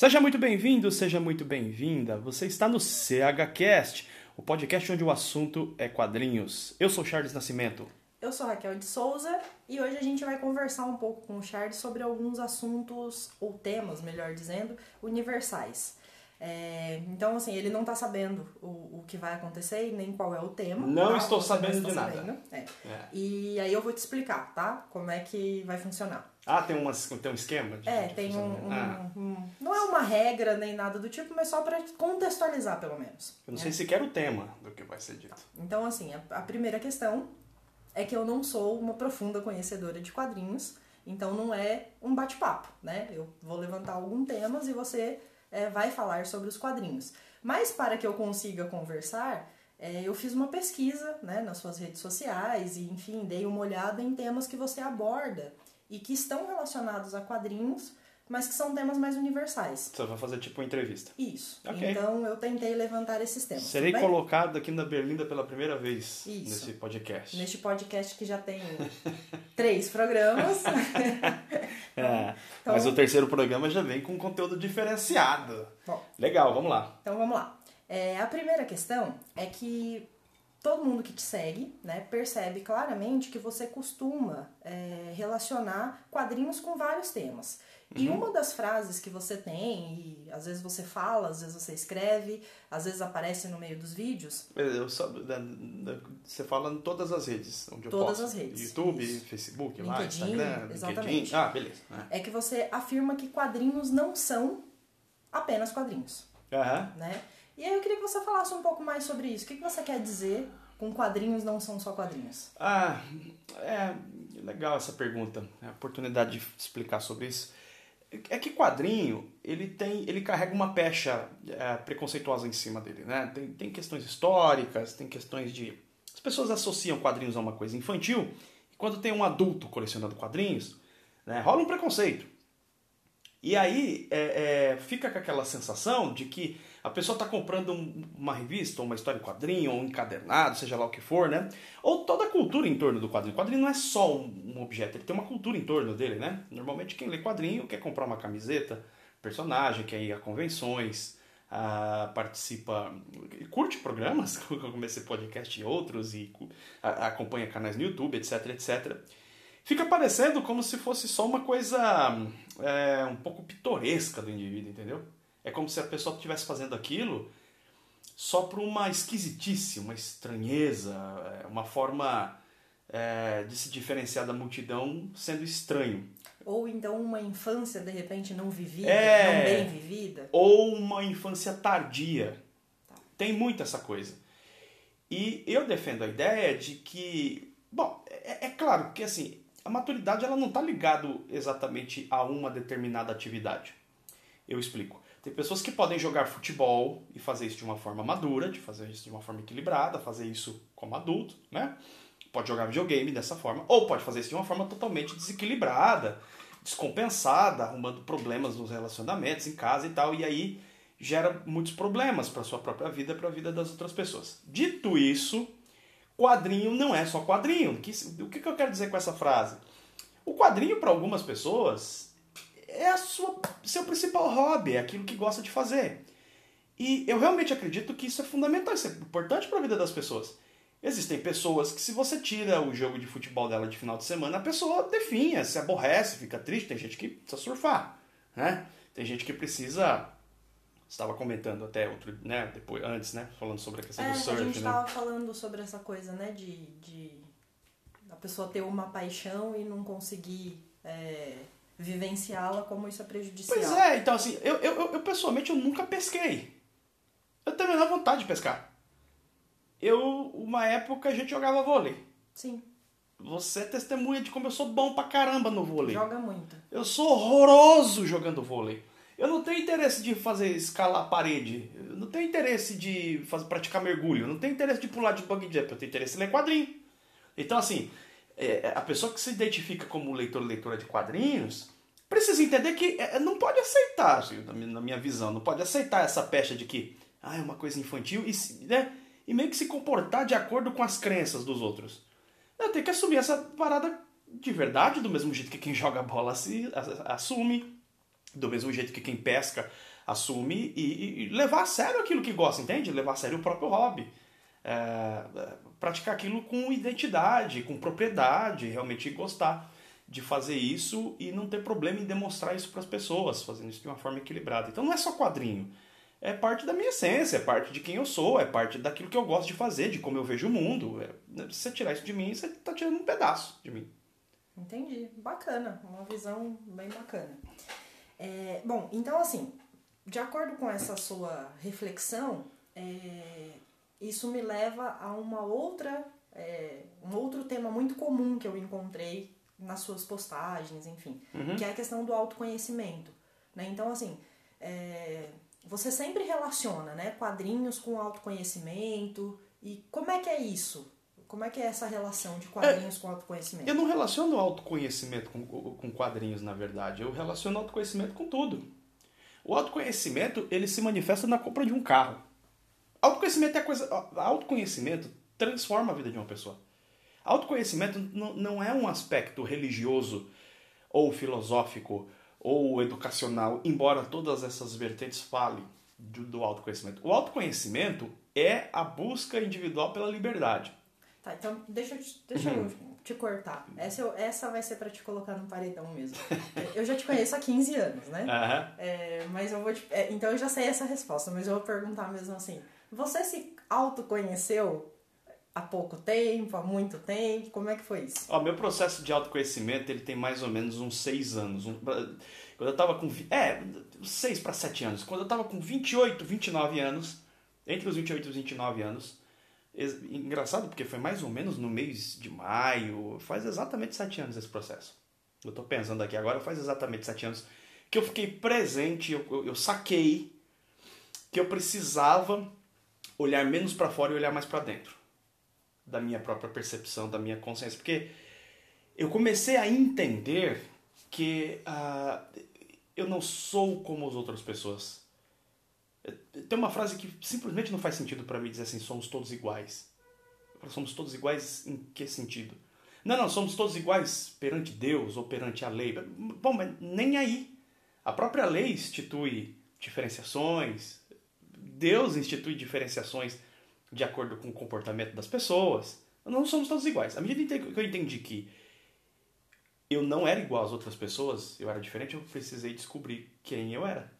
Seja muito bem-vindo, seja muito bem-vinda. Você está no CHCast, o podcast onde o assunto é quadrinhos. Eu sou Charles Nascimento. Eu sou Raquel de Souza e hoje a gente vai conversar um pouco com o Charles sobre alguns assuntos, ou temas, melhor dizendo, universais. É, então, assim, ele não tá sabendo o, o que vai acontecer e nem qual é o tema. Não tá? estou sabendo não de nada. sabendo. É. É. E aí eu vou te explicar, tá? Como é que vai funcionar. Ah, tem, umas, tem um esquema? De, É, de tem um, um- Ah, um- Não é uma regra nem nada do tipo, mas só pra contextualizar, pelo menos. eu não né? sei sequer o tema do que vai ser dito. Então, assim, a, a primeira questão é que eu não sou uma profunda conhecedora de quadrinhos, então não é um bate-papo, né? Eu vou levantar alguns temas e você é, vai falar sobre os quadrinhos. Mas para que eu consiga conversar, é, eu fiz uma pesquisa né, nas suas redes sociais e, enfim, dei uma olhada em temas que você aborda e que estão relacionados a quadrinhos, mas que são temas mais universais. Você vai fazer tipo uma entrevista. Isso. Ok. Então eu tentei levantar esses temas. Serei bem? colocado aqui na Berlinda pela primeira vez Isso. nesse podcast. Neste podcast que já tem três programas. É, Então- Mas o terceiro programa já vem com conteúdo diferenciado. Bom, Legal, vamos lá. então vamos lá. É, a primeira questão é que todo mundo que te segue né, percebe claramente que você costuma é, relacionar quadrinhos com vários temas. E uma das frases que você tem, e às vezes você fala, às vezes você escreve, às vezes aparece no meio dos vídeos, Eu só- da- da- você fala em todas as redes onde eu Todas as redes, YouTube, isso. Facebook, lá, LinkedIn, Instagram, exatamente. LinkedIn. Ah, beleza. é que você afirma que quadrinhos não são apenas quadrinhos. Aham. né? E aí eu queria que você falasse um pouco mais sobre isso. O que que você quer dizer com quadrinhos não são só quadrinhos? Ah, é legal essa pergunta, é a oportunidade de explicar sobre isso. É que quadrinho, ele tem, ele carrega uma pecha é, preconceituosa em cima dele, né? Tem, tem questões históricas, tem questões de... As pessoas associam quadrinhos a uma coisa infantil, e quando tem um adulto colecionando quadrinhos, né, rola um preconceito. E aí é, é, fica com aquela sensação de que a pessoa está comprando um- uma revista, ou uma história em quadrinho, ou um encadernado, seja lá o que for, né? Ou toda a cultura em torno do quadrinho. O quadrinho não é só um, objeto, ele tem uma cultura em torno dele, né? Normalmente quem lê quadrinho quer comprar uma camiseta, personagem, quer ir a convenções, ah, participa, curte programas, como esse podcast e outros, e a- acompanha canais no YouTube, etc, etc fica parecendo como se fosse só uma coisa é, um pouco pitoresca do indivíduo, entendeu? É como se a pessoa estivesse fazendo aquilo só por uma esquisitice, uma estranheza, é, uma forma é, de se diferenciar da multidão sendo estranho. Ou então uma infância, de repente, não vivida, É. não bem vivida? Ou uma infância tardia. Tem muito essa coisa. E eu defendo a ideia de que, bom, é, é claro que assim, a maturidade ela não está ligado exatamente a uma determinada atividade. Eu explico. Tem pessoas que podem jogar futebol e fazer isso de uma forma madura, de fazer isso de uma forma equilibrada, fazer isso como adulto, né? Pode jogar videogame dessa forma, ou pode fazer isso de uma forma totalmente desequilibrada, descompensada, arrumando problemas nos relacionamentos, em casa e tal, e aí gera muitos problemas para sua própria vida para a vida das outras pessoas. Dito isso, quadrinho não é só quadrinho. O que, o que eu quero dizer com essa frase? O quadrinho, para algumas pessoas, é a sua, seu principal hobby, é aquilo que gosta de fazer. E eu realmente acredito que isso é fundamental, isso é importante para a vida das pessoas. Existem pessoas que, se você tira o jogo de futebol dela de final de semana, a pessoa definha, se aborrece, fica triste. Tem gente que precisa surfar, né? Tem gente que precisa. Você estava comentando até outro, né? Depois, antes, né? Falando sobre a questão É, do a surf, gente né? tava falando sobre essa coisa, né, de, de a pessoa ter uma paixão e não conseguir é, vivenciá-la, como isso é prejudicial. Pois é, então assim, eu, eu, eu, pessoalmente eu nunca pesquei. Eu tenho a menor vontade de pescar. Eu, uma época, a gente jogava vôlei. Sim, Você é testemunha de como eu sou bom pra caramba no vôlei. joga muito. Eu sou horroroso jogando vôlei. Eu não tenho interesse de fazer escalar a parede. Eu não tenho interesse de fazer, praticar mergulho. Eu não tenho interesse de pular de bug jump. Eu tenho interesse em ler quadrinho. Então, assim, é, a pessoa que se identifica como leitor leitora de quadrinhos precisa entender que é, não pode aceitar, assim, na minha- visão, não pode aceitar essa pecha de que ah, é uma coisa infantil e, né, e meio que se comportar de acordo com as crenças dos outros. Tenho que assumir essa parada de verdade, do mesmo jeito que quem joga bola se assume. do mesmo jeito que quem pesca assume e, e levar a sério aquilo que gosta, entende? Levar a sério o próprio hobby. É, praticar aquilo com identidade, com propriedade, realmente gostar de fazer isso e não ter problema em demonstrar isso para as pessoas, fazendo isso de uma forma equilibrada. Então não é só quadrinho, é parte da minha essência, é parte de quem eu sou, é parte daquilo que eu gosto de fazer, de como eu vejo o mundo. É, se você tirar isso de mim, você está tirando um pedaço de mim. Entendi, bacana, uma visão bem bacana. É, bom, então assim, de acordo com essa sua reflexão, é, isso me leva a uma outra, é, um outro tema muito comum que eu encontrei nas suas postagens, enfim, uhum. que é a questão do autoconhecimento. Né? Então, assim, é, você sempre relaciona né, quadrinhos com autoconhecimento. E como é que é isso? Como é que é essa relação de quadrinhos é, com autoconhecimento? Eu não relaciono autoconhecimento com, com quadrinhos, na verdade. Eu relaciono autoconhecimento com tudo. O autoconhecimento, ele se manifesta na compra de um carro. Autoconhecimento é coisa. Autoconhecimento transforma a vida de uma pessoa. Autoconhecimento não é um aspecto religioso ou filosófico ou educacional, embora todas essas vertentes falem do autoconhecimento. O autoconhecimento é a busca individual pela liberdade. Tá, então deixa, deixa uhum. eu te cortar. Essa, essa vai ser para te colocar no paredão mesmo. eu já te conheço há 15 anos, né? Uhum. É, mas eu vou te, é, então eu já sei essa resposta, mas eu vou perguntar mesmo assim. Você se autoconheceu há pouco tempo, há muito tempo? Como é que foi isso? Ó, meu processo de autoconhecimento ele tem mais ou menos uns seis anos. Um, quando eu tava com. É, seis para sete anos. Quando eu tava com 28, 29 anos, entre os 28 e os 29 anos, engraçado porque foi mais ou menos no mês de maio, faz exatamente sete anos esse processo. Eu tô pensando aqui agora, faz exatamente sete anos que eu fiquei presente, eu, eu, eu saquei que eu precisava olhar menos para fora e olhar mais para dentro da minha própria percepção, da minha consciência, porque eu comecei a entender que uh, eu não sou como as outras pessoas. Tem uma frase que simplesmente não faz sentido para mim dizer assim: somos todos iguais. Somos todos iguais em que sentido? Não, não, somos todos iguais perante Deus ou perante a lei. Bom, mas nem aí. A própria lei institui diferenciações, Deus institui diferenciações de acordo com o comportamento das pessoas. Não somos todos iguais. À medida que eu entendi que eu não era igual às outras pessoas, eu era diferente, eu precisei descobrir quem eu era.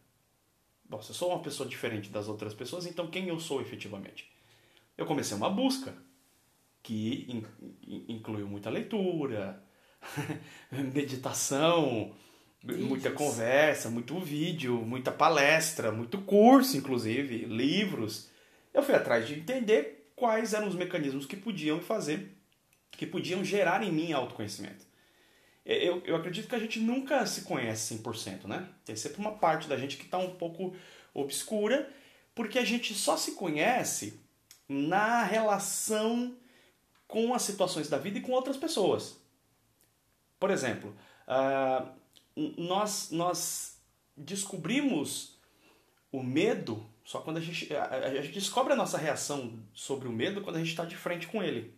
Bom, se eu sou uma pessoa diferente das outras pessoas, então quem eu sou efetivamente? Eu comecei uma busca que in, in, incluiu muita leitura, meditação, Muita conversa, muito vídeo, muita palestra, muito curso, inclusive, livros. Eu fui atrás de entender quais eram os mecanismos que podiam fazer, que podiam gerar em mim autoconhecimento. Eu, eu acredito que a gente nunca se conhece 100%, né? Tem sempre uma parte da gente que está um pouco obscura, porque a gente só se conhece na relação com as situações da vida e com outras pessoas. Por exemplo, uh, nós, nós descobrimos o medo só quando a gente, a, a gente descobre a nossa reação sobre o medo quando a gente está de frente com ele.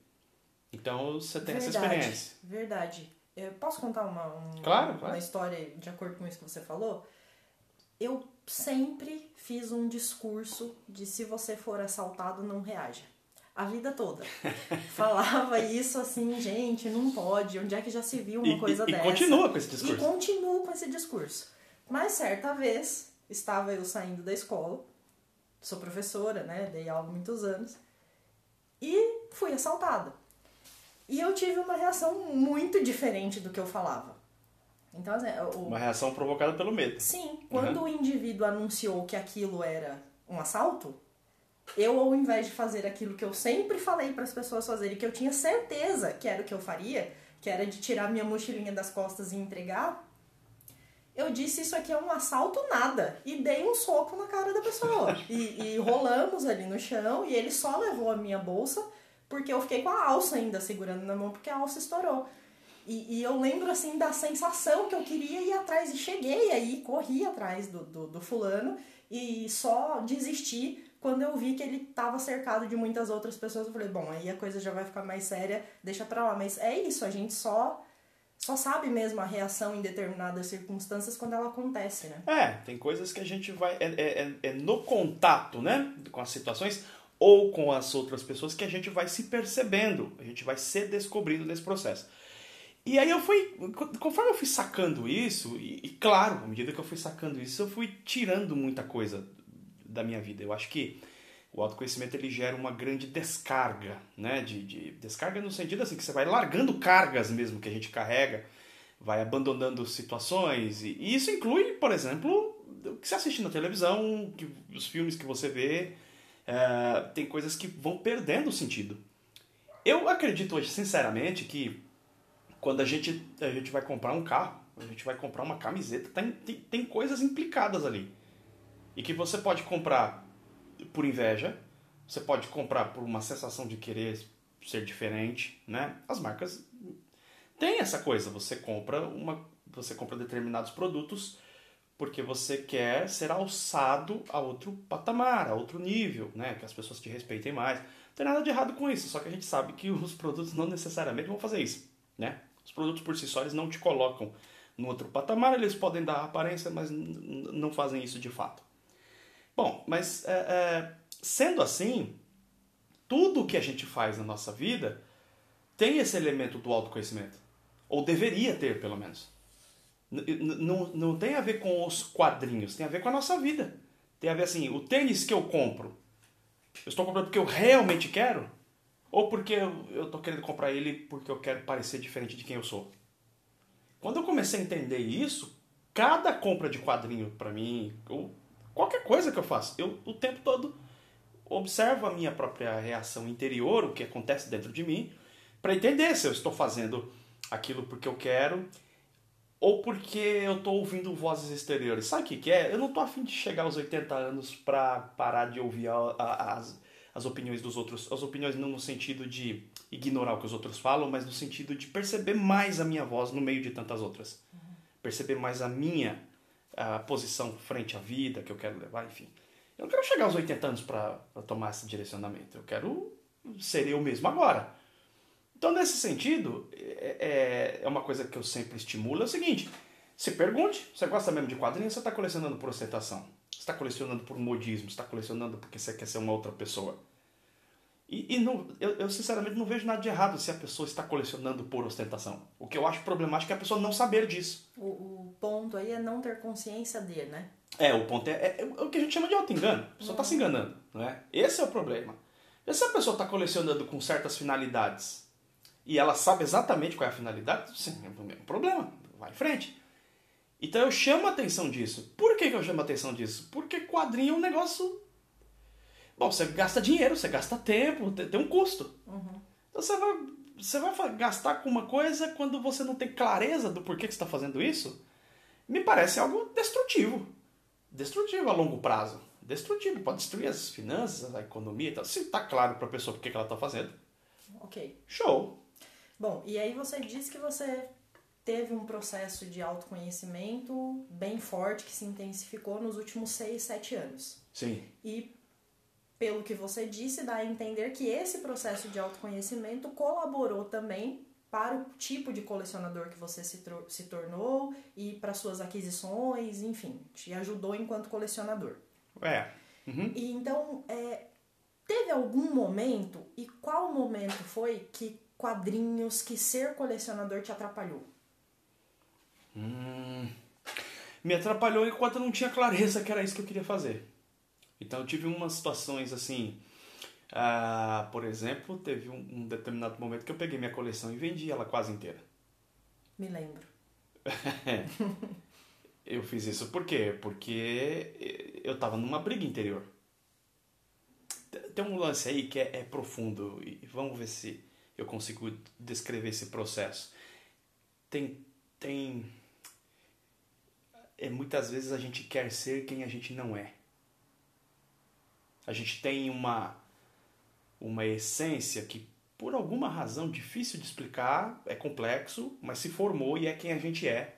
Então você tem verdade, essa experiência. Verdade. Eu posso contar uma, uma, claro, claro. uma história de acordo com isso que você falou? Eu sempre fiz um discurso de se você for assaltado, não reaja a vida toda. Falava isso assim, gente, não pode, onde é que já se viu uma e, coisa e, dessa? E continua com esse discurso. E continuo com esse discurso. Mas certa vez, estava eu saindo da escola, sou professora, né, dei aula há muitos anos, e fui assaltada. E eu tive uma reação muito diferente do que eu falava. Então, assim, o... Uma reação provocada pelo medo. Sim. Quando uhum. o indivíduo anunciou que aquilo era um assalto, eu, ao invés de fazer aquilo que eu sempre falei para as pessoas fazerem, que eu tinha certeza que era o que eu faria, que era de tirar minha mochilinha das costas e entregar, eu disse isso aqui é um assalto nada e dei um soco na cara da pessoa e, e rolamos ali no chão e ele só levou a minha bolsa porque eu fiquei com a alça ainda segurando na mão porque a alça estourou. E, e, eu lembro assim da sensação que eu queria ir atrás e cheguei aí, corri atrás do, do, do fulano e só desisti quando eu vi que ele estava cercado de muitas outras pessoas, eu falei, bom, aí a coisa já vai ficar mais séria, deixa pra lá. Mas é isso, a gente só só sabe mesmo a reação em determinadas circunstâncias quando ela acontece, né? É, tem coisas que a gente vai. É, é, é no contato, né? Com as situações ou com as outras pessoas que a gente vai se percebendo, a gente vai se descobrindo nesse processo. E aí eu fui, conforme eu fui sacando isso, e, e, claro, à medida que eu fui sacando isso, eu fui tirando muita coisa da minha vida. Eu acho que o autoconhecimento ele gera uma grande descarga, né? De, de descarga no sentido assim que você vai largando cargas mesmo que a gente carrega, vai abandonando situações e, e isso inclui, por exemplo, o que você assiste na televisão, que, os filmes que você vê, é, tem coisas que vão perdendo o sentido. Eu acredito hoje, sinceramente, que quando a gente, a gente vai comprar um carro, a gente vai comprar uma camiseta, tem, tem, tem coisas implicadas ali. E que você pode comprar por inveja, você pode comprar por uma sensação de querer ser diferente, né? As marcas têm essa coisa, você compra uma você compra determinados produtos porque você quer ser alçado a outro patamar, a outro nível, né? Que as pessoas te respeitem mais. Não tem nada de errado com isso, só que a gente sabe que os produtos não necessariamente vão fazer isso, né? Os produtos por si só eles não te colocam no outro patamar, eles podem dar aparência, mas não fazem isso de fato. Bom, mas é, é, sendo assim, tudo que a gente faz na nossa vida tem esse elemento do autoconhecimento. Ou deveria ter, pelo menos. não, não tem a ver com os quadrinhos, tem a ver com a nossa vida. Tem a ver assim, o tênis que eu compro, eu estou comprando porque eu realmente quero? Ou porque eu estou querendo comprar ele porque eu quero parecer diferente de quem eu sou? Quando eu comecei a entender isso, cada compra de quadrinho para mim, ou Qualquer coisa que eu faço, eu o tempo todo observo a minha própria reação interior, o que acontece dentro de mim, para entender se eu estou fazendo aquilo porque eu quero ou porque eu estou ouvindo vozes exteriores. Sabe o que, que é? Eu não estou afim de chegar aos 80 anos para parar de ouvir a, a, as, as opiniões dos outros. As opiniões não no sentido de ignorar o que os outros falam, mas no sentido de perceber mais a minha voz no meio de tantas outras. Uhum. Perceber mais a minha a posição frente à vida que eu quero levar, enfim. Eu não quero chegar aos 80 anos para tomar esse direcionamento. Eu quero ser eu mesmo agora. Então, nesse sentido, é, é, é uma coisa que eu sempre estimulo: é o seguinte, se pergunte, você gosta mesmo de quadrinhos, você está colecionando por ostentação? Você está colecionando por modismo? Você está colecionando porque você quer ser uma outra pessoa? E, e não, eu, eu, sinceramente não vejo nada de errado se a pessoa está colecionando por ostentação. O que eu acho problemático é a pessoa não saber disso. O, o ponto aí é não ter consciência de, né? É, o ponto é, é, é o que a gente chama de auto-engano. A pessoa está uhum. se enganando, não é? Esse é o problema. E se a pessoa está colecionando com certas finalidades e ela sabe exatamente qual é a finalidade, sim, é o mesmo problema. Vai em frente. Então eu chamo a atenção disso. Por que, que eu chamo a atenção disso? Porque quadrinho é um negócio Bom, você gasta dinheiro, você gasta tempo, tem um custo. Uhum. Então você vai, você vai gastar com uma coisa quando você não tem clareza do porquê que você está fazendo isso? Me parece algo destrutivo. Destrutivo a longo prazo. Destrutivo, pode destruir as finanças, a economia e tal. Se está claro para a pessoa por que ela está fazendo. Ok. Show. Bom, e aí você disse que você teve um processo de autoconhecimento bem forte que se intensificou nos últimos 6, 7 anos. Sim. E pelo que você disse, dá a entender que esse processo de autoconhecimento colaborou também para o tipo de colecionador que você se, se tornou e para suas aquisições, enfim, te ajudou enquanto colecionador. É. Uhum. E então, é, teve algum momento, e qual momento foi que quadrinhos, que ser colecionador te atrapalhou? Hum, me atrapalhou enquanto eu não tinha clareza que era isso que eu queria fazer. Então eu tive umas situações assim. Uh, por exemplo, teve um, um, determinado momento que eu peguei minha coleção e vendi ela quase inteira. Me lembro. eu fiz isso por quê? Porque eu estava numa briga interior. Tem um lance aí que é, é profundo e vamos ver se eu consigo descrever esse processo. Tem. tem é, muitas vezes a gente quer ser quem a gente não é. A gente tem uma, uma essência que, por alguma razão difícil de explicar, é complexo, mas se formou e é quem a gente é.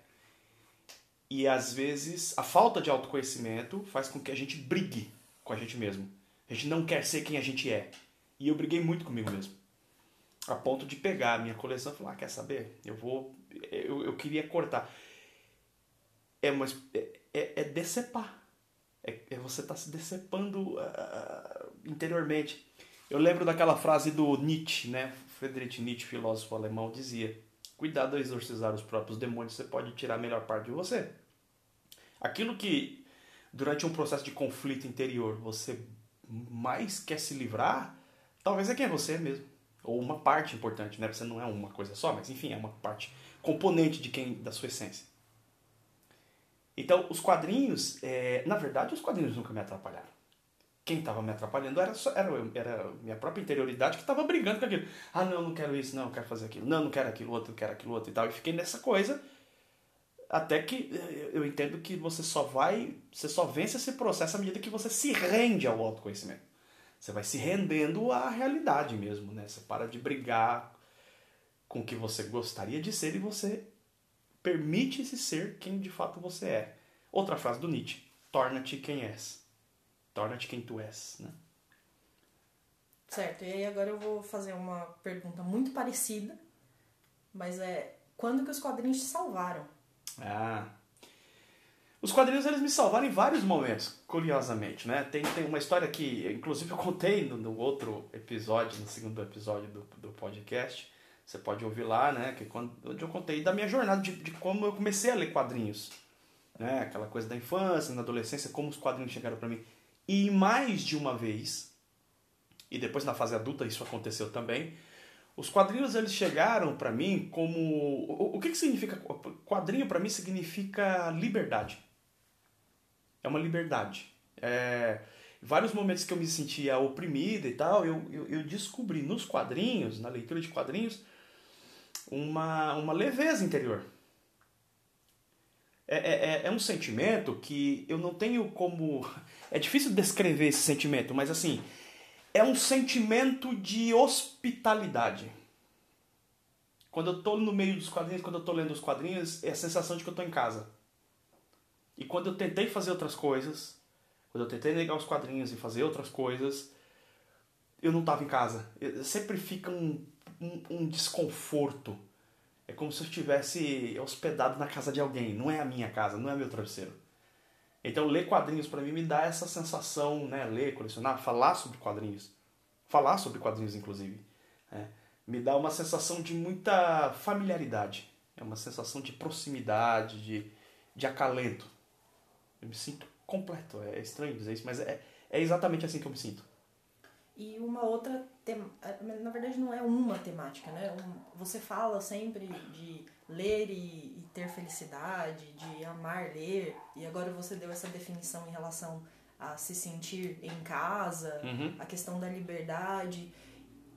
E às vezes a falta de autoconhecimento faz com que a gente brigue com a gente mesmo. A gente não quer ser quem a gente é. E eu briguei muito comigo mesmo. A ponto de pegar a minha coleção e falar: ah, quer saber? Eu vou, eu, eu queria cortar. É, mas é, é, é decepar. É, é você estar tá se decepando uh, interiormente. Eu lembro daquela frase do Nietzsche, né? Friedrich Nietzsche, filósofo alemão, dizia: Cuidado a exorcizar os próprios demônios, você pode tirar a melhor parte de você. Aquilo que, durante um processo de conflito interior, você mais quer se livrar, talvez é quem é você mesmo. Ou uma parte importante, né? Você não é uma coisa só, mas enfim, é uma parte componente de quem da sua essência. Então, os quadrinhos, é, na verdade, os quadrinhos nunca me atrapalharam. Quem estava me atrapalhando era, só, era, era minha própria interioridade que estava brigando com aquilo. Ah, não, não quero isso, não, quero fazer aquilo. Não, não quero aquilo outro, quero aquilo outro e tal. E fiquei nessa coisa até que é, eu entendo que você só vai, você só vence esse processo à medida que você se rende ao autoconhecimento. Você vai se rendendo à realidade mesmo, né? Você para de brigar com o que você gostaria de ser e você permite-se ser quem de fato você é. Outra frase do Nietzsche: torna-te quem és. Torna-te quem tu és, né? Certo, e aí agora eu vou fazer uma pergunta muito parecida, mas é quando que os quadrinhos te salvaram? Ah. Os quadrinhos eles me salvaram em vários momentos, curiosamente, né? Tem, tem uma história que, inclusive, eu contei no, no outro episódio, no segundo episódio do, do podcast. Você pode ouvir lá, né? Que quando, onde eu contei da minha jornada, de, de como eu comecei a ler quadrinhos. Né? Aquela coisa da infância, na adolescência, como os quadrinhos chegaram para mim. E mais de uma vez, e depois na fase adulta isso aconteceu também, os quadrinhos eles chegaram para mim como o, o que, que significa quadrinho para mim significa liberdade. É uma liberdade. É, vários momentos que eu me sentia oprimida e tal, eu, eu, eu, descobri nos quadrinhos, na leitura de quadrinhos, uma, uma leveza interior. É, é, é, é um sentimento que eu não tenho como. É difícil descrever esse sentimento, mas assim, é um sentimento de hospitalidade. Quando eu estou no meio dos quadrinhos, quando eu estou lendo os quadrinhos, é a sensação de que eu estou em casa. E quando eu tentei fazer outras coisas, quando eu tentei negar os quadrinhos e fazer outras coisas, eu não estava em casa. Eu, sempre fica um, um, um desconforto. É como se eu estivesse hospedado na casa de alguém. Não é a minha casa, não é meu travesseiro. Então, ler quadrinhos para mim me dá essa sensação, né? Ler, colecionar, falar sobre quadrinhos. Falar sobre quadrinhos, inclusive. É, me dá uma sensação de muita familiaridade. É uma sensação de proximidade, de, de acalento. Eu me sinto completo. É estranho dizer isso, mas é, é exatamente assim que eu me sinto. E uma outra, tem... na verdade não é uma temática, né? Você fala sempre de ler e, e, ter felicidade, de amar ler, e agora você deu essa definição em relação a se sentir em casa, uhum. a questão da liberdade.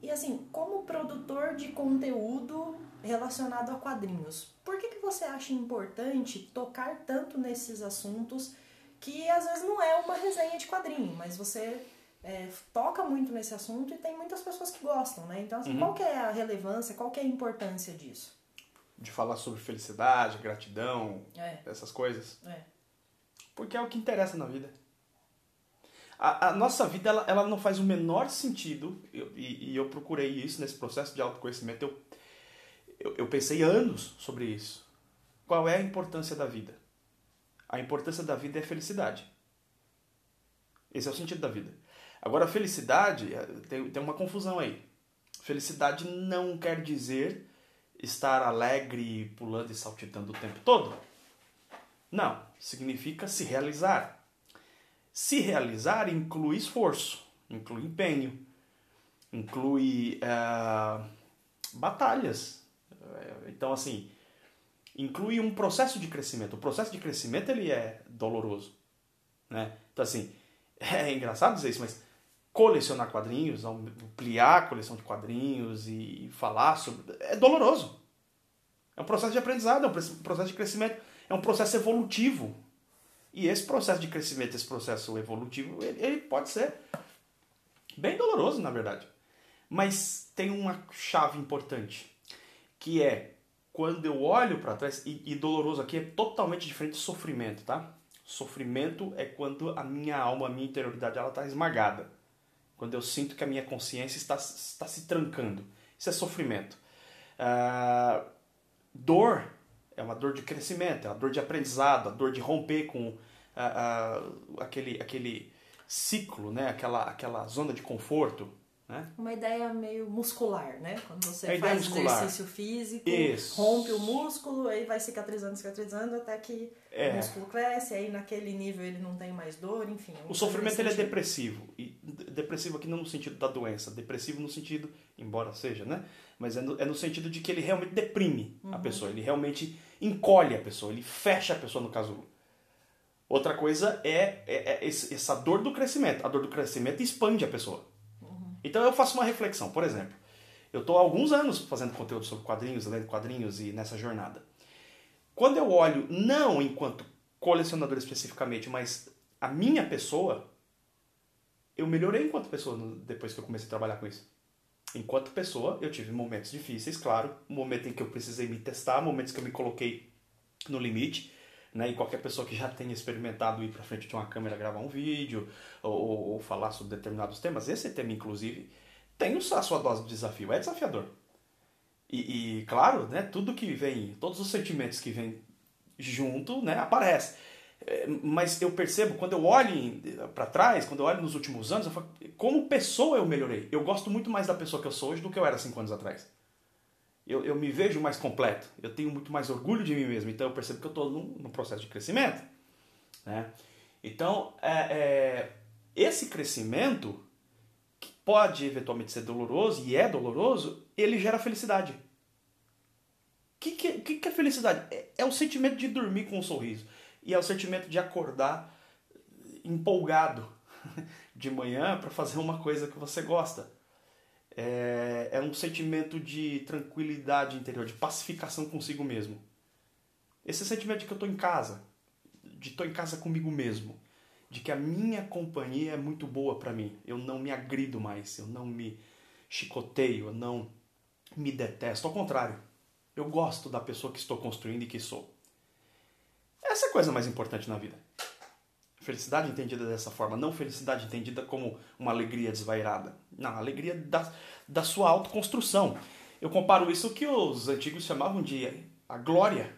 E assim, como produtor de conteúdo relacionado a quadrinhos, por que, que você acha importante tocar tanto nesses assuntos que às vezes não é uma resenha de quadrinho, mas você é, toca muito nesse assunto e tem muitas pessoas que gostam, né? Então, assim, uhum. qual que é a relevância, qual que é a importância disso? De falar sobre felicidade, gratidão, é. essas coisas. É. Porque é o que interessa na vida. A, a nossa vida, ela, ela não faz o menor sentido, eu, e, e, eu procurei isso nesse processo de autoconhecimento, eu, eu, eu pensei anos sobre isso. Qual é a importância da vida? A importância da vida é a felicidade. Esse é o sentido da vida. Agora, felicidade, é, tem, tem uma confusão aí. Felicidade não quer dizer estar alegre, pulando e saltitando o tempo todo. Não, significa se realizar. Se realizar inclui esforço, inclui empenho, inclui uh, batalhas. Então, assim, inclui um processo de crescimento. O processo de crescimento ele é doloroso, né? Então, assim, é engraçado dizer isso, mas colecionar quadrinhos, ampliar a coleção de quadrinhos e falar sobre. É doloroso. É um processo de aprendizado, é um processo de crescimento, é um processo evolutivo. E esse processo de crescimento, esse processo evolutivo, ele, ele pode ser bem doloroso, na verdade. Mas tem uma chave importante, que é quando eu olho para trás, e, e doloroso aqui é totalmente diferente de sofrimento, tá? Sofrimento é quando a minha alma, a minha interioridade, ela está esmagada. Quando eu sinto que a minha consciência está, está se trancando. Isso é sofrimento. Uh, dor é uma dor de crescimento, é uma dor de aprendizado, a dor de romper com aquele, aquele ciclo, né? aquela, aquela zona de conforto. Né? Uma ideia meio muscular, né? Quando você a faz exercício físico, Isso. rompe o músculo, aí vai cicatrizando, cicatrizando, até que É. o músculo cresce, aí naquele nível ele não tem mais dor, enfim. O sofrimento ele é depressivo. E depressivo aqui não no sentido da doença, depressivo no sentido, embora seja, né? Mas é no, é no sentido de que ele realmente deprime a pessoa, ele realmente encolhe a pessoa, ele fecha a pessoa no casulo. Outra coisa é, é- é essa dor do crescimento. A dor do crescimento expande a pessoa. Então eu faço uma reflexão, por exemplo. Eu estou há alguns anos fazendo conteúdo sobre quadrinhos, lendo quadrinhos e nessa jornada. Quando eu olho, não enquanto colecionador especificamente, mas a minha pessoa, eu melhorei enquanto pessoa depois que eu comecei a trabalhar com isso. Enquanto pessoa, eu tive momentos difíceis, claro, um momento em que eu precisei me testar, momentos que eu me coloquei no limite, né? E qualquer pessoa que já tenha experimentado ir para frente de uma câmera gravar um vídeo ou, ou- falar sobre determinados temas, esse tema inclusive tem a sua dose de desafio, é desafiador. E, e, claro, né, tudo que vem, todos os sentimentos que vêm junto, né, aparece. É, Mas eu percebo, quando eu olho para trás, quando eu olho nos últimos anos, eu falo, como pessoa eu melhorei. Eu gosto muito mais da pessoa que eu sou hoje do que eu era cinco anos atrás. Eu, eu me vejo mais completo, eu tenho muito mais orgulho de mim mesmo, então eu percebo que eu estou num, num processo de crescimento. Né? Então, é, é, esse crescimento, que pode eventualmente ser doloroso, e é doloroso, ele gera felicidade. O que, que, que, é felicidade? É, é o sentimento de dormir com um sorriso. E é o sentimento de acordar empolgado de manhã para fazer uma coisa que você gosta. É, é um sentimento de tranquilidade interior, de pacificação consigo mesmo. Esse sentimento de que eu estou em casa, de estou em casa comigo mesmo, de que a minha companhia é muito boa para mim. Eu não me agrido mais, eu não me chicoteio, eu não me detesto. Ao contrário, eu gosto da pessoa que estou construindo e que sou. Essa é a coisa mais importante na vida. Felicidade entendida dessa forma, não felicidade entendida como uma alegria desvairada. Não, alegria da, da sua autoconstrução. Eu comparo isso que os antigos chamavam de a glória.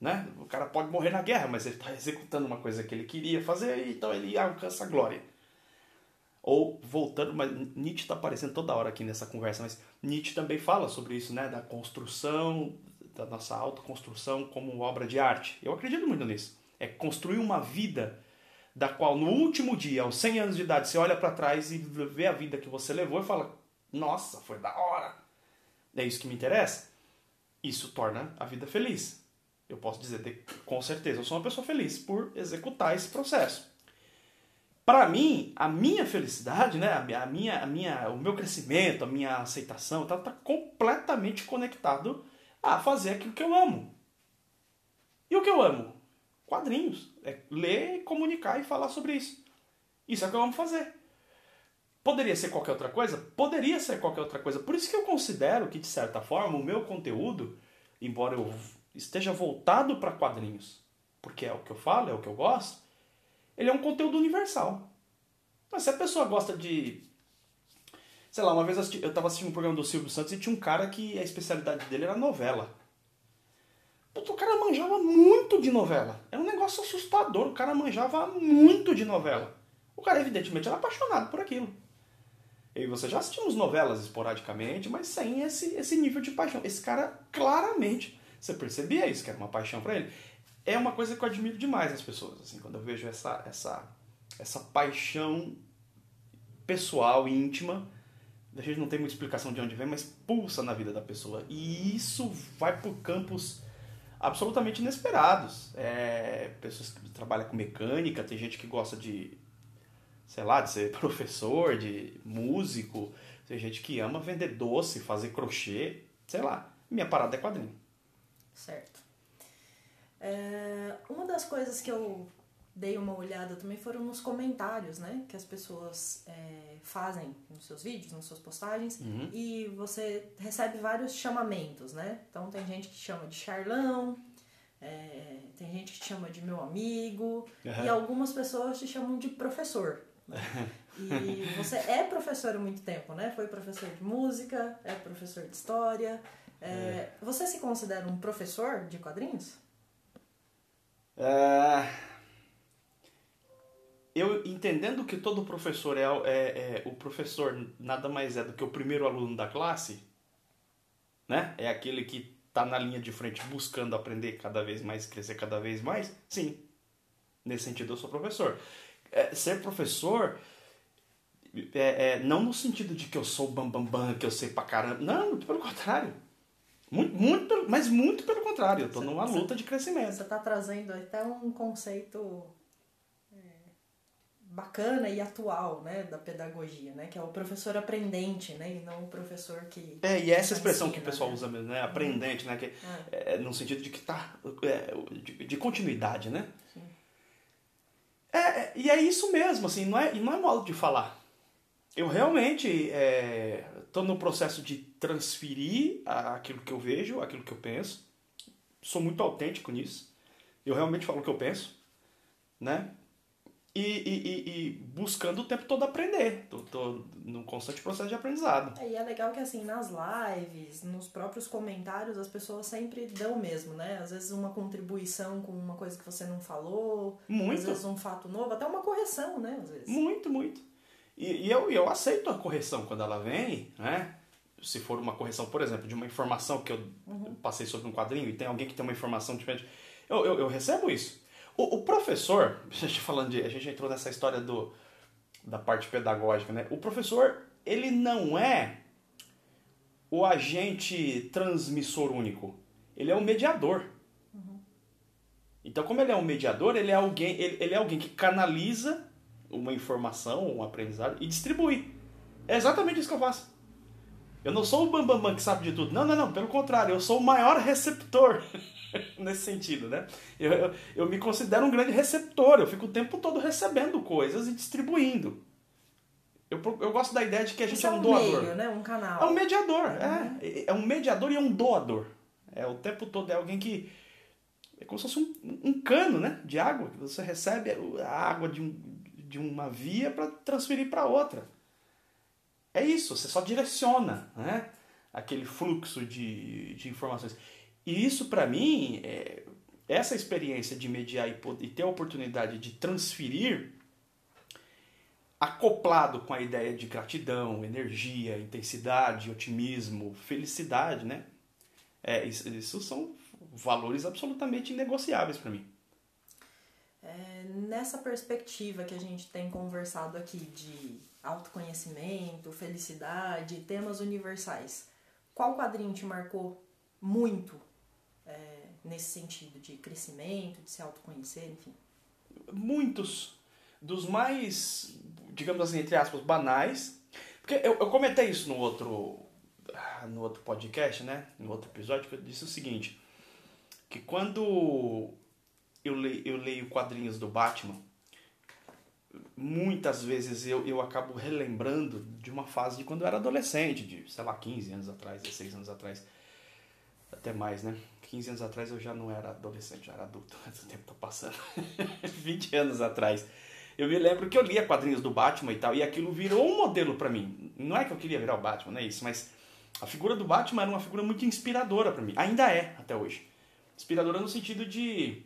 Né? O cara pode morrer na guerra, mas ele está executando uma coisa que ele queria fazer, então ele alcança a glória. Ou voltando, mas Nietzsche está aparecendo toda hora aqui nessa conversa, mas Nietzsche também fala sobre isso, né? Da construção, da nossa autoconstrução como obra de arte. Eu acredito muito nisso. É construir uma vida da qual no último dia, aos 100 anos de idade, você olha para trás e vê a vida que você levou e fala: Nossa, foi da hora. É isso que me interessa. Isso torna a vida feliz. Eu posso dizer com certeza, eu sou uma pessoa feliz por executar esse processo. Para mim, a minha felicidade, né, a minha, a minha, o meu crescimento, a minha aceitação, está tá completamente conectado a fazer aquilo que eu amo. E o que eu amo? Quadrinhos. É ler, comunicar e falar sobre isso. Isso é o que amo fazer. Poderia ser qualquer outra coisa? Poderia ser qualquer outra coisa. Por isso que eu considero que, de certa forma, o meu conteúdo, embora eu esteja voltado para quadrinhos, porque é o que eu falo, é o que eu gosto, ele é um conteúdo universal. Mas se a pessoa gosta de. Sei lá, uma vez eu estava assistindo um programa do Silvio Santos e tinha um cara que a especialidade dele era novela. O cara manjava muito de novela. Era um negócio assustador. O cara manjava muito de novela. O cara, evidentemente, era apaixonado por aquilo. E você já assistimos novelas esporadicamente, mas sem esse, esse nível de paixão. Esse cara, claramente, você percebia isso, que era uma paixão para ele. É uma coisa que eu admiro demais nas pessoas, assim, quando eu vejo essa, essa, essa paixão pessoal e íntima. A gente não tem muita explicação de onde vem, mas pulsa na vida da pessoa. E isso vai por campos absolutamente inesperados. É, pessoas que trabalham com mecânica, tem gente que gosta de, sei lá, de ser professor, de músico, tem gente que ama vender doce, fazer crochê, sei lá. Minha parada é quadrinho. Certo. É, uma das coisas que eu dei uma olhada também foram nos comentários, né? Que as pessoas é, fazem nos seus vídeos, nas suas postagens. Uhum. E você recebe vários chamamentos, né? Então tem gente que chama de charlão, é, tem gente que te chama de meu amigo. Uhum. E algumas pessoas te chamam de professor. né? E você é professor há muito tempo, né? Foi professor de música, é professor de história, É, você se considera um professor de quadrinhos? É, eu entendendo que todo professor é, é, é, o professor nada mais é do que o primeiro aluno da classe, né? É aquele que está na linha de frente buscando aprender cada vez mais, crescer cada vez mais. Sim, nesse sentido eu sou professor. É, ser professor é, é, não no sentido de que eu sou bambambam, bam, bam, que eu sei pra caramba. Não, pelo contrário. Muito, muito, mas muito pelo contrário. Eu tô numa luta de crescimento. Você está trazendo até um conceito bacana e atual, né, da pedagogia, né, que é o professor aprendente, né, e não o professor que é e essa expressão ensina, que o pessoal né? usa mesmo, né, aprendente, né, que é. é no sentido de que tá é, de, de, continuidade, né. Sim. É, é, e é isso mesmo, assim, não é, não é modo de falar eu realmente estou é, no processo de transferir aquilo que eu vejo, aquilo que eu penso. Sou muito autêntico nisso. Eu realmente falo o que eu penso, né? E, e, e, buscando o tempo todo aprender. Tô, tô num constante processo de aprendizado. É, e é legal que assim, nas lives, nos próprios comentários, as pessoas sempre dão mesmo, né? Às vezes uma contribuição com uma coisa que você não falou. Muito. Às vezes um fato novo, até uma correção, né? Às vezes. Muito, muito. E, e eu, eu aceito a correção quando ela vem, né? Se for uma correção, por exemplo, de uma informação que eu uhum. passei sobre um quadrinho e tem alguém que tem uma informação diferente, eu, eu, eu recebo isso. O, o, professor, a gente falando de, a gente entrou nessa história do, da parte pedagógica, né? O professor, ele não é o agente transmissor único. Ele é o mediador. Uhum. Então, como ele é um mediador, ele é alguém, ele, ele é alguém que canaliza uma informação, um aprendizado e distribui. É exatamente isso que eu faço. Eu não sou o bambambam bam, bam que sabe de tudo. Não, não, não. Pelo contrário, eu sou o maior receptor nesse sentido, né? Eu, eu, eu, me considero um grande receptor. Eu fico o tempo todo recebendo coisas e distribuindo. Eu, eu gosto da ideia de que a gente Isso é um, doador. Meio, né? Um canal. É um mediador. Uhum. É, é um mediador e é um doador. É o tempo todo é alguém que é como se fosse um, um cano, né? De água que você recebe a água de um de uma via para transferir para outra. É isso, você só direciona né, aquele fluxo de, de informações. E isso, para mim, é, essa experiência de mediar e, e ter a oportunidade de transferir, acoplado com a ideia de gratidão, energia, intensidade, otimismo, felicidade, né? É, isso, isso são valores absolutamente inegociáveis para mim. É, nessa perspectiva que a gente tem conversado aqui de autoconhecimento, felicidade, temas universais, qual quadrinho te marcou muito é, nesse sentido de crescimento, de se autoconhecer, enfim? Muitos. Dos mais, digamos assim, entre aspas, banais. Porque eu, eu comentei isso no outro, no outro podcast, né? No outro episódio, que eu disse o seguinte. Que quando eu leio, eu leio quadrinhos do Batman, muitas vezes eu, eu acabo relembrando de uma fase de quando eu era adolescente, de, sei lá, 15 anos atrás, 16 anos atrás. Até mais, né? 15 anos atrás eu já não era adolescente, já era adulto. O tempo tá passando. 20 anos atrás. Eu me lembro que eu lia quadrinhos do Batman e tal, e aquilo virou um modelo para mim. Não é que eu queria virar o Batman, não é isso, mas a figura do Batman era uma figura muito inspiradora para mim. Ainda é, até hoje. Inspiradora no sentido de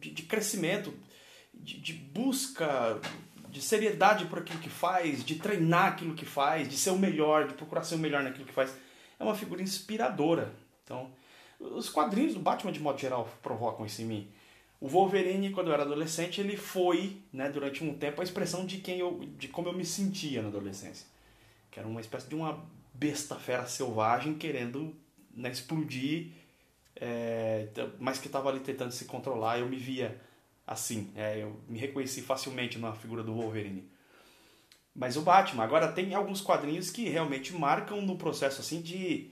de, de crescimento, de, de busca de seriedade por aquilo que faz, de treinar aquilo que faz, de ser o melhor, de procurar ser o melhor naquilo que faz. É uma figura inspiradora. Então, os quadrinhos do Batman, de modo geral, provocam isso em mim. O Wolverine, quando eu era adolescente, ele foi, né, durante um tempo, a expressão de quem eu, de como eu me sentia na adolescência. Que era uma espécie de uma besta fera selvagem querendo né, explodir é, mas que estava ali tentando se controlar. Eu me via assim, é, eu me reconheci facilmente na figura do Wolverine. Mas o Batman, agora tem alguns quadrinhos que realmente marcam no processo assim de,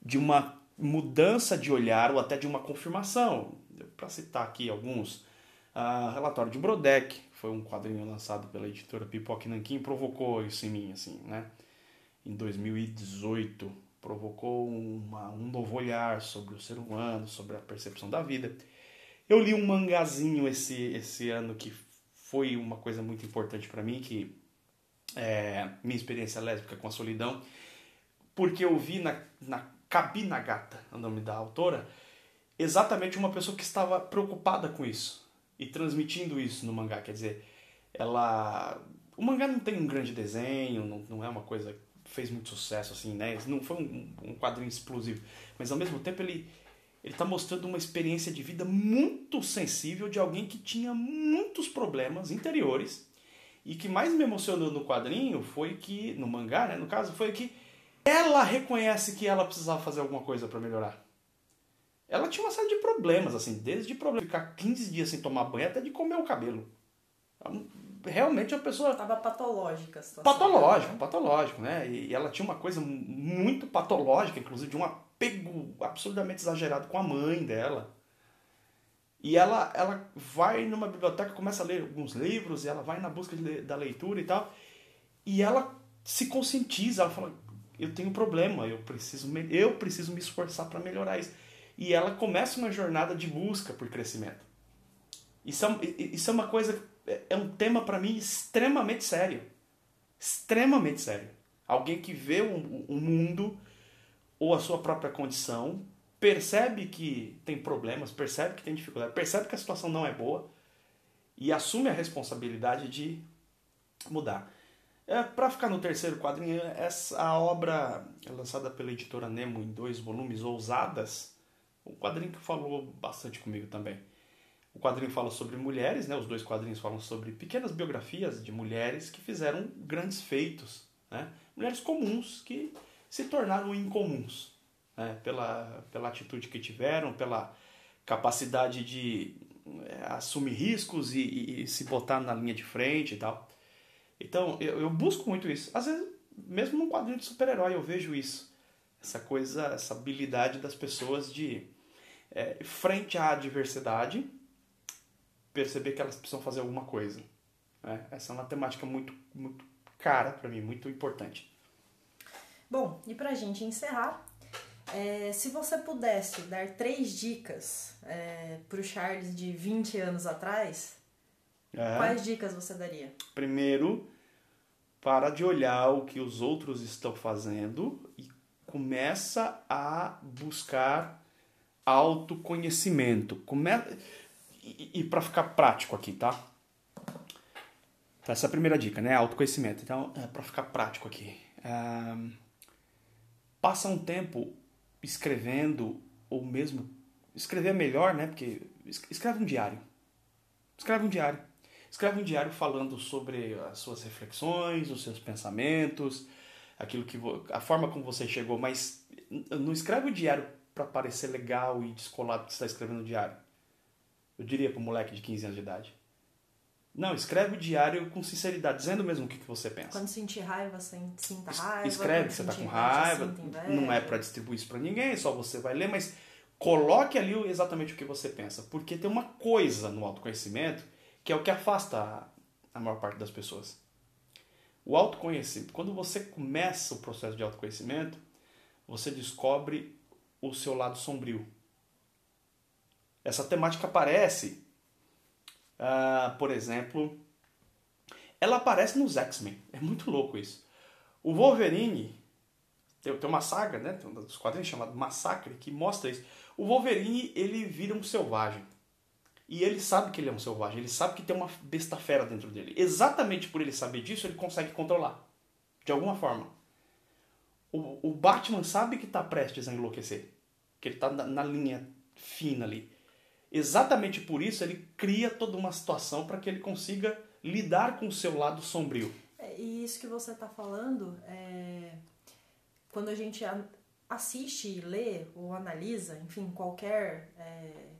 de uma mudança de olhar ou até de uma confirmação. Para citar aqui alguns, uh, Relatório de Brodeck foi um quadrinho lançado pela editora Pipoque Nankin, provocou isso em mim, assim, né? Em 2018, provocou uma, um novo olhar sobre o ser humano, sobre a percepção da vida. Eu li um mangazinho esse, esse ano que foi uma coisa muito importante para mim, que é minha experiência lésbica com a solidão, porque eu vi na, na Kabinagata, é o nome da autora, exatamente uma pessoa que estava preocupada com isso e transmitindo isso no mangá. Quer dizer, ela. O mangá não tem um grande desenho, não, não é uma coisa que fez muito sucesso, assim, né? Não foi um, um quadrinho explosivo. Mas ao mesmo tempo ele. Ele está mostrando uma experiência de vida muito sensível de alguém que tinha muitos problemas interiores e que mais me emocionou no quadrinho foi que, no mangá, né, no caso, foi que ela reconhece que ela precisava fazer alguma coisa para melhorar. Ela tinha uma série de problemas, assim, desde problema de ficar 15 dias sem tomar banho até de comer o cabelo. Realmente a pessoa. Tava patológica a situação. Patológico, né? patológico, né? E ela tinha uma coisa muito patológica, inclusive de um apego absurdamente exagerado com a mãe dela. E ela, ela vai numa biblioteca, começa a ler alguns livros, e ela vai na busca de, da leitura e tal. E ela se conscientiza, ela fala: Eu tenho um problema, eu preciso, eu preciso me esforçar para melhorar isso e ela começa uma jornada de busca por crescimento. Isso é, isso é uma coisa, é um tema para mim extremamente sério. Extremamente sério. Alguém que vê o um mundo ou a sua própria condição, percebe que tem problemas, percebe que tem dificuldade, percebe que a situação não é boa e assume a responsabilidade de mudar. É, para ficar no terceiro quadrinho, essa obra é lançada pela editora Nemo em dois volumes, Ousadas, um quadrinho que falou bastante comigo também. O quadrinho fala sobre mulheres, né? Os dois quadrinhos falam sobre pequenas biografias de mulheres que fizeram grandes feitos, né? Mulheres comuns que se tornaram incomuns, né? Pela, pela atitude que tiveram, pela capacidade de é, assumir riscos e, e, e, se botar na linha de frente e tal. Então, eu, eu busco muito isso. Às vezes, mesmo num quadrinho de super-herói, eu vejo isso essa coisa, essa habilidade das pessoas de, é, frente à adversidade, perceber que elas precisam fazer alguma coisa. Né? Essa é uma temática muito, muito cara para mim, muito importante. Bom, e pra gente encerrar, é, se você pudesse dar três dicas é, pro Charles de 20 anos atrás, é. quais dicas você daria? Primeiro, para de olhar o que os outros estão fazendo e começa a buscar autoconhecimento. Come... E, e para ficar prático aqui, tá? Essa é a primeira dica, né? Autoconhecimento. Então, é para ficar prático aqui. Passa um tempo escrevendo, ou mesmo. Escrever é melhor, né? Porque escreve um diário. Escreve um diário. Escreve um diário falando sobre as suas reflexões, os seus pensamentos, aquilo que a forma como você chegou, mas não escreve o diário para parecer legal e descolado que está escrevendo o diário. Eu diria para um moleque de 15 anos de idade. Não, escreve o diário com sinceridade, dizendo mesmo o que, que você pensa. Quando sentir raiva, sinta raiva. Escreve você está com raiva. Não é para distribuir isso para ninguém, só você vai ler, mas coloque ali exatamente o que você pensa. Porque tem uma coisa no autoconhecimento que é o que afasta a maior parte das pessoas. O autoconhecimento, quando você começa o processo de autoconhecimento, você descobre o seu lado sombrio. Essa temática aparece, uh, por exemplo, ela aparece nos X-Men. É muito louco isso. O Wolverine, tem, tem uma saga, né, tem um dos quadrinhos chamado Massacre, que mostra isso. O Wolverine, ele vira um selvagem. E ele sabe que ele é um selvagem, ele sabe que tem uma besta fera dentro dele. Exatamente por ele saber disso, ele consegue controlar. De alguma forma. O, o Batman sabe que está prestes a enlouquecer. Que ele está na, na linha fina ali. Exatamente por isso, ele cria toda uma situação para que ele consiga lidar com o seu lado sombrio. É, e isso que você está falando, é... quando a gente assiste, lê ou analisa, enfim, qualquer é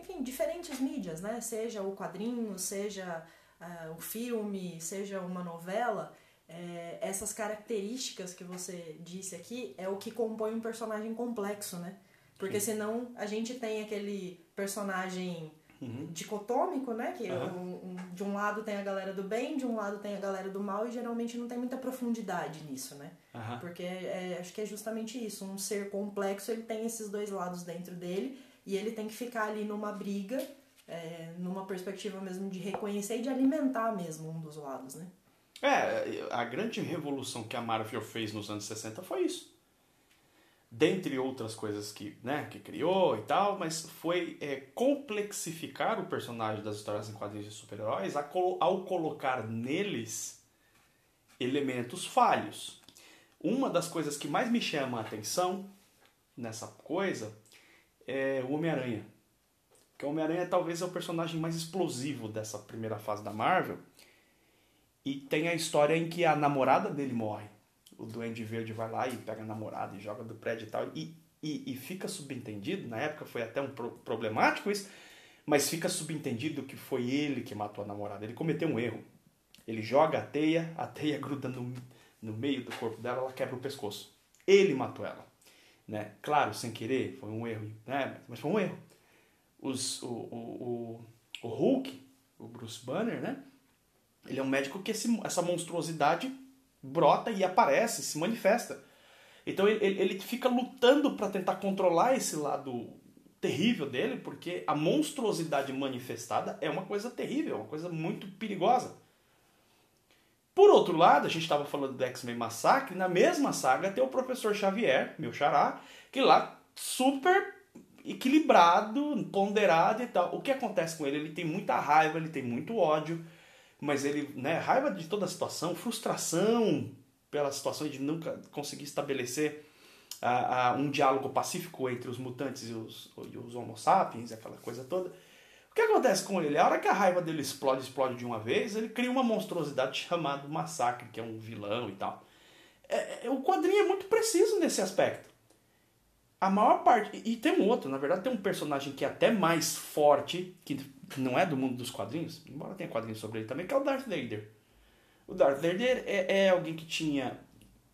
enfim, diferentes mídias, né? Seja o quadrinho, seja uh, o filme, seja uma novela, é, essas características que você disse aqui é o que compõe um personagem complexo, né? Porque Sim. senão a gente tem aquele personagem uhum. dicotômico, né? Que uhum. um, um, de um lado tem a galera do bem, de um lado tem a galera do mal e geralmente não tem muita profundidade nisso, né? Uhum. Porque é, acho que é justamente isso. Um ser complexo ele tem esses dois lados dentro dele e ele tem que ficar ali numa briga, é, numa perspectiva mesmo de reconhecer e de alimentar mesmo um dos lados, né? É, a grande revolução que a Marvel fez nos anos 60 foi isso. dentre outras coisas que, né, que criou e tal, mas foi é, complexificar o personagem das histórias em quadrinhos de super-heróis ao colocar neles elementos falhos. Uma das coisas que mais me chama a atenção nessa coisa é o Homem-Aranha. Que o Homem-Aranha talvez é o personagem mais explosivo dessa primeira fase da Marvel. E tem a história em que a namorada dele morre o Duende Verde vai lá e pega a namorada e joga do prédio e tal. E, e, e fica subentendido, na época foi até um pro, problemático isso, mas fica subentendido que foi ele que matou a namorada. Ele cometeu um erro. Ele joga a teia, a teia gruda no, no meio do corpo dela, ela quebra o pescoço. Ele matou ela. Né? Claro, sem querer, foi um erro, né? mas foi um erro. Os, o, o, o, o Hulk, o Bruce Banner, né? ele é um médico que esse, essa monstruosidade brota e aparece, se manifesta. Então ele, ele fica lutando para tentar controlar esse lado terrível dele, porque a monstruosidade manifestada é uma coisa terrível, uma coisa muito perigosa. Por outro lado, a gente estava falando do X-Men Massacre, na mesma saga tem o professor Xavier, meu xará, que lá super equilibrado, ponderado e tal. O que acontece com ele? Ele tem muita raiva, ele tem muito ódio, mas ele, né, raiva de toda a situação, frustração pela situação de nunca conseguir estabelecer uh, uh, um diálogo pacífico entre os mutantes e os, e os homo sapiens, aquela coisa toda. Que acontece com ele? A hora que a raiva dele explode, explode de uma vez, ele cria uma monstruosidade chamada Massacre, que é um vilão e tal. É, é, o quadrinho é muito preciso nesse aspecto. A maior parte. E tem um outro, na verdade, tem um personagem que é até mais forte, que não é do mundo dos quadrinhos, embora tenha quadrinhos sobre ele também, que é o Darth Vader. O Darth Vader é, é alguém que tinha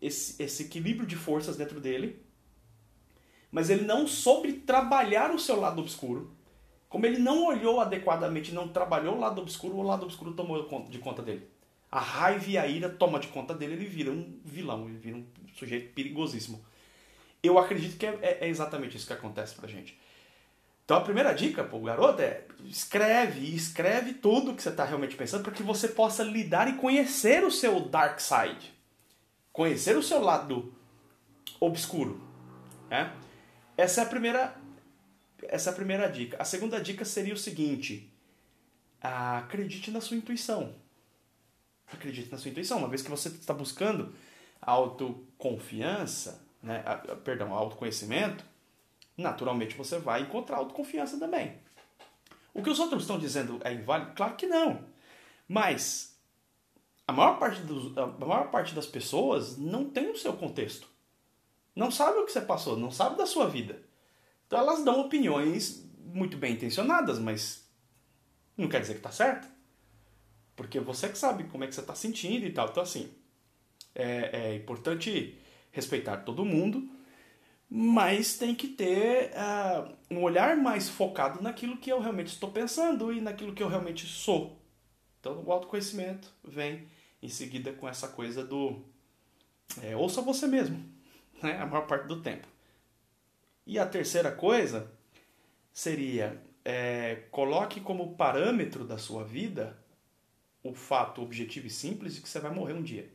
esse, esse equilíbrio de forças dentro dele, mas ele não soube trabalhar o seu lado obscuro. Como ele não olhou adequadamente, não trabalhou o lado obscuro, o lado obscuro tomou de conta dele. A raiva e a ira toma de conta dele, ele vira um vilão, ele vira um sujeito perigosíssimo. Eu acredito que é, é, é exatamente isso que acontece pra gente. Então a primeira dica pro garoto é escreve, escreve tudo que você está realmente pensando para que você possa lidar e conhecer o seu dark side. Conhecer o seu lado obscuro. Né? Essa é a primeira essa é a primeira dica. A segunda dica seria o seguinte: acredite na sua intuição. Acredite na sua intuição. Uma vez que você está buscando autoconfiança, né, perdão, autoconhecimento, naturalmente você vai encontrar autoconfiança também. O que os outros estão dizendo é inválido? Claro que não. Mas a maior parte, dos, a maior parte das pessoas não tem o seu contexto. Não sabe o que você passou, não sabe da sua vida. Então elas dão opiniões muito bem intencionadas, mas não quer dizer que está certo. Porque você que sabe como é que você está sentindo e tal. Então assim, é, é importante respeitar todo mundo, mas tem que ter uh, um olhar mais focado naquilo que eu realmente estou pensando e naquilo que eu realmente sou. Então, o autoconhecimento vem em seguida com essa coisa do é, ouça você mesmo, né? a maior parte do tempo. E a terceira coisa seria é, coloque como parâmetro da sua vida o fato objetivo e simples de que você vai morrer um dia.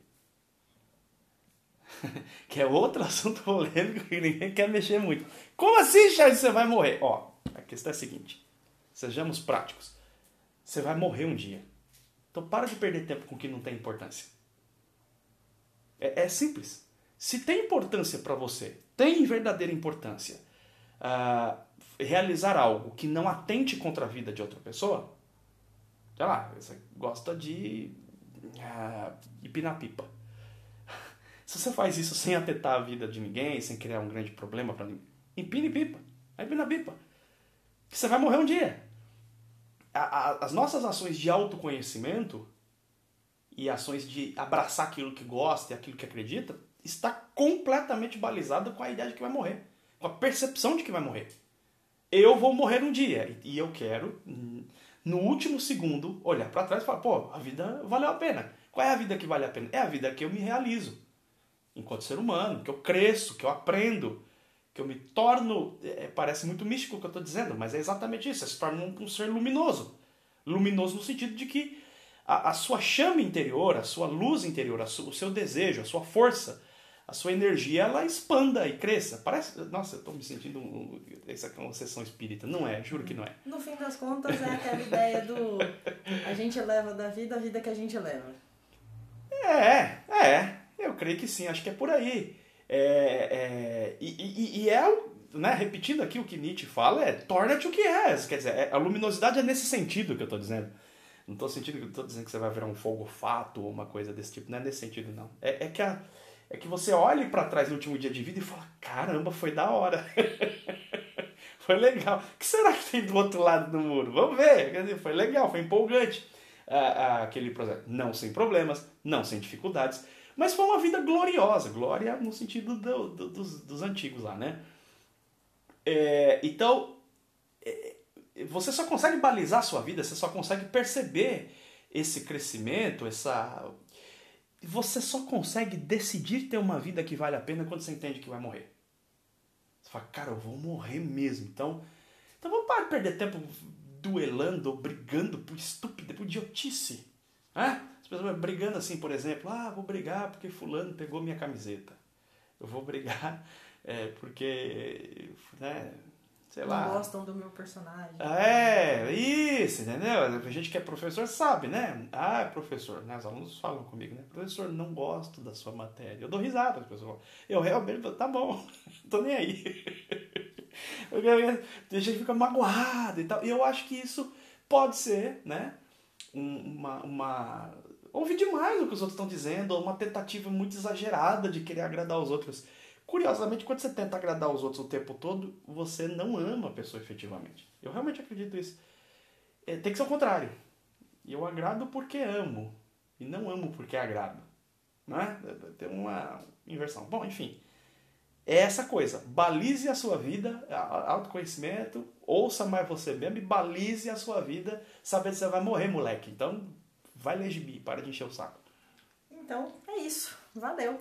que é outro assunto polêmico que ninguém quer mexer muito. Como assim, Charles, você vai morrer? Ó, a questão é a seguinte: sejamos práticos. Você vai morrer um dia. Então para de perder tempo com o que não tem importância. É, é simples. Se tem importância para você, tem verdadeira importância, uh, realizar algo que não atente contra a vida de outra pessoa, sei lá, você gosta de uh, empinar pipa se você faz isso sem atentar a vida de ninguém, sem criar um grande problema para ninguém, empine pipa. Empina pipa. Que você vai morrer um dia. As nossas ações de autoconhecimento e ações de abraçar aquilo que gosta e aquilo que acredita está completamente balizada com a ideia de que vai morrer. Com a percepção de que vai morrer. Eu vou morrer um dia e eu quero, no último segundo, olhar para trás e falar: pô, a vida valeu a pena. Qual é a vida que vale a pena? É a vida que eu me realizo enquanto ser humano, que eu cresço, que eu aprendo, que eu me torno. É, parece muito místico o que eu estou dizendo, mas é exatamente isso. Você se torna um, um ser luminoso. Luminoso no sentido de que a, a, sua chama interior, a sua luz interior, a su, o seu desejo, a sua força, a sua energia ela expanda e cresça. Parece, nossa, eu estou me sentindo um, essa é uma sessão espírita. Não é, juro que não é. No fim das contas é aquela ideia do a gente leva da vida a vida que a gente leva. É, é, eu creio que sim, acho que é por aí. É, é, e, e, e é, né, repetindo aqui o que Nietzsche fala, é torna-te o que és. Quer dizer, é, a luminosidade é nesse sentido que eu estou dizendo. Não estou sentindo que estou dizendo que você vai virar um fogo fato ou uma coisa desse tipo. Não é nesse sentido, não. É, é que a, é que você olhe para trás no último dia de vida e fala: caramba, foi da hora. foi legal. O que será que tem do outro lado do muro? Vamos ver. Quer dizer, foi legal, foi empolgante. Ah, ah, aquele projeto. Não sem problemas, não sem dificuldades. Mas foi uma vida gloriosa. Glória no sentido do, do, dos, dos antigos lá, né? É, então, é, você só consegue balizar a sua vida, você só consegue perceber esse crescimento, essa você só consegue decidir ter uma vida que vale a pena quando você entende que vai morrer. Você fala, cara, eu vou morrer mesmo. Então, então vamos parar de perder tempo duelando ou brigando por estúpida, por idiotice. As pessoas brigando assim, por exemplo, ah, vou brigar porque fulano pegou minha camiseta. Eu vou brigar é, porque, né, sei lá. Não gostam do meu personagem. É, isso, entendeu? A gente que é professor sabe, né? Ah, é professor, né? Os alunos falam comigo, né? Professor, não gosto da sua matéria. Eu dou risada, as pessoas Eu realmente, tá bom, tô nem aí. A gente fica magoado e tal. E eu acho que isso pode ser, né? Uma, uma... Ouvir demais o que os outros estão dizendo, ou uma tentativa muito exagerada de querer agradar os outros. Curiosamente, quando você tenta agradar os outros o tempo todo, você não ama a pessoa efetivamente. Eu realmente acredito nisso. É, tem que ser o contrário. Eu agrado porque amo. E não amo porque agrado. Não é? Tem uma inversão. Bom, enfim. É essa coisa. Balize a sua vida, autoconhecimento, ouça mais você mesmo e balize a sua vida, sabendo que você vai morrer, moleque. Então, vai ler gibi, para de encher o saco. Então, é isso. Valeu.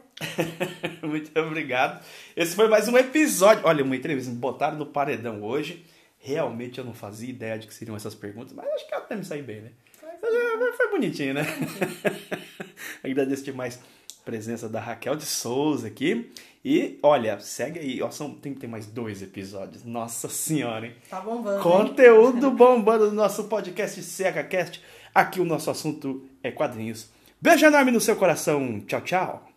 Muito obrigado. Esse foi mais um episódio. Olha, uma entrevista. Me botaram no paredão hoje. Realmente eu não fazia ideia de que seriam essas perguntas, mas acho que até me saí bem, né? Foi, foi bonitinho, né? Agradeço demais a presença da Raquel de Souza aqui. E olha, segue aí. Ó, são, tem que ter mais dois episódios. Nossa senhora, hein? Tá bombando. Conteúdo hein? bombando no nosso podcast SecaCast. Aqui o nosso assunto é quadrinhos. Beijo enorme no seu coração. Tchau, tchau.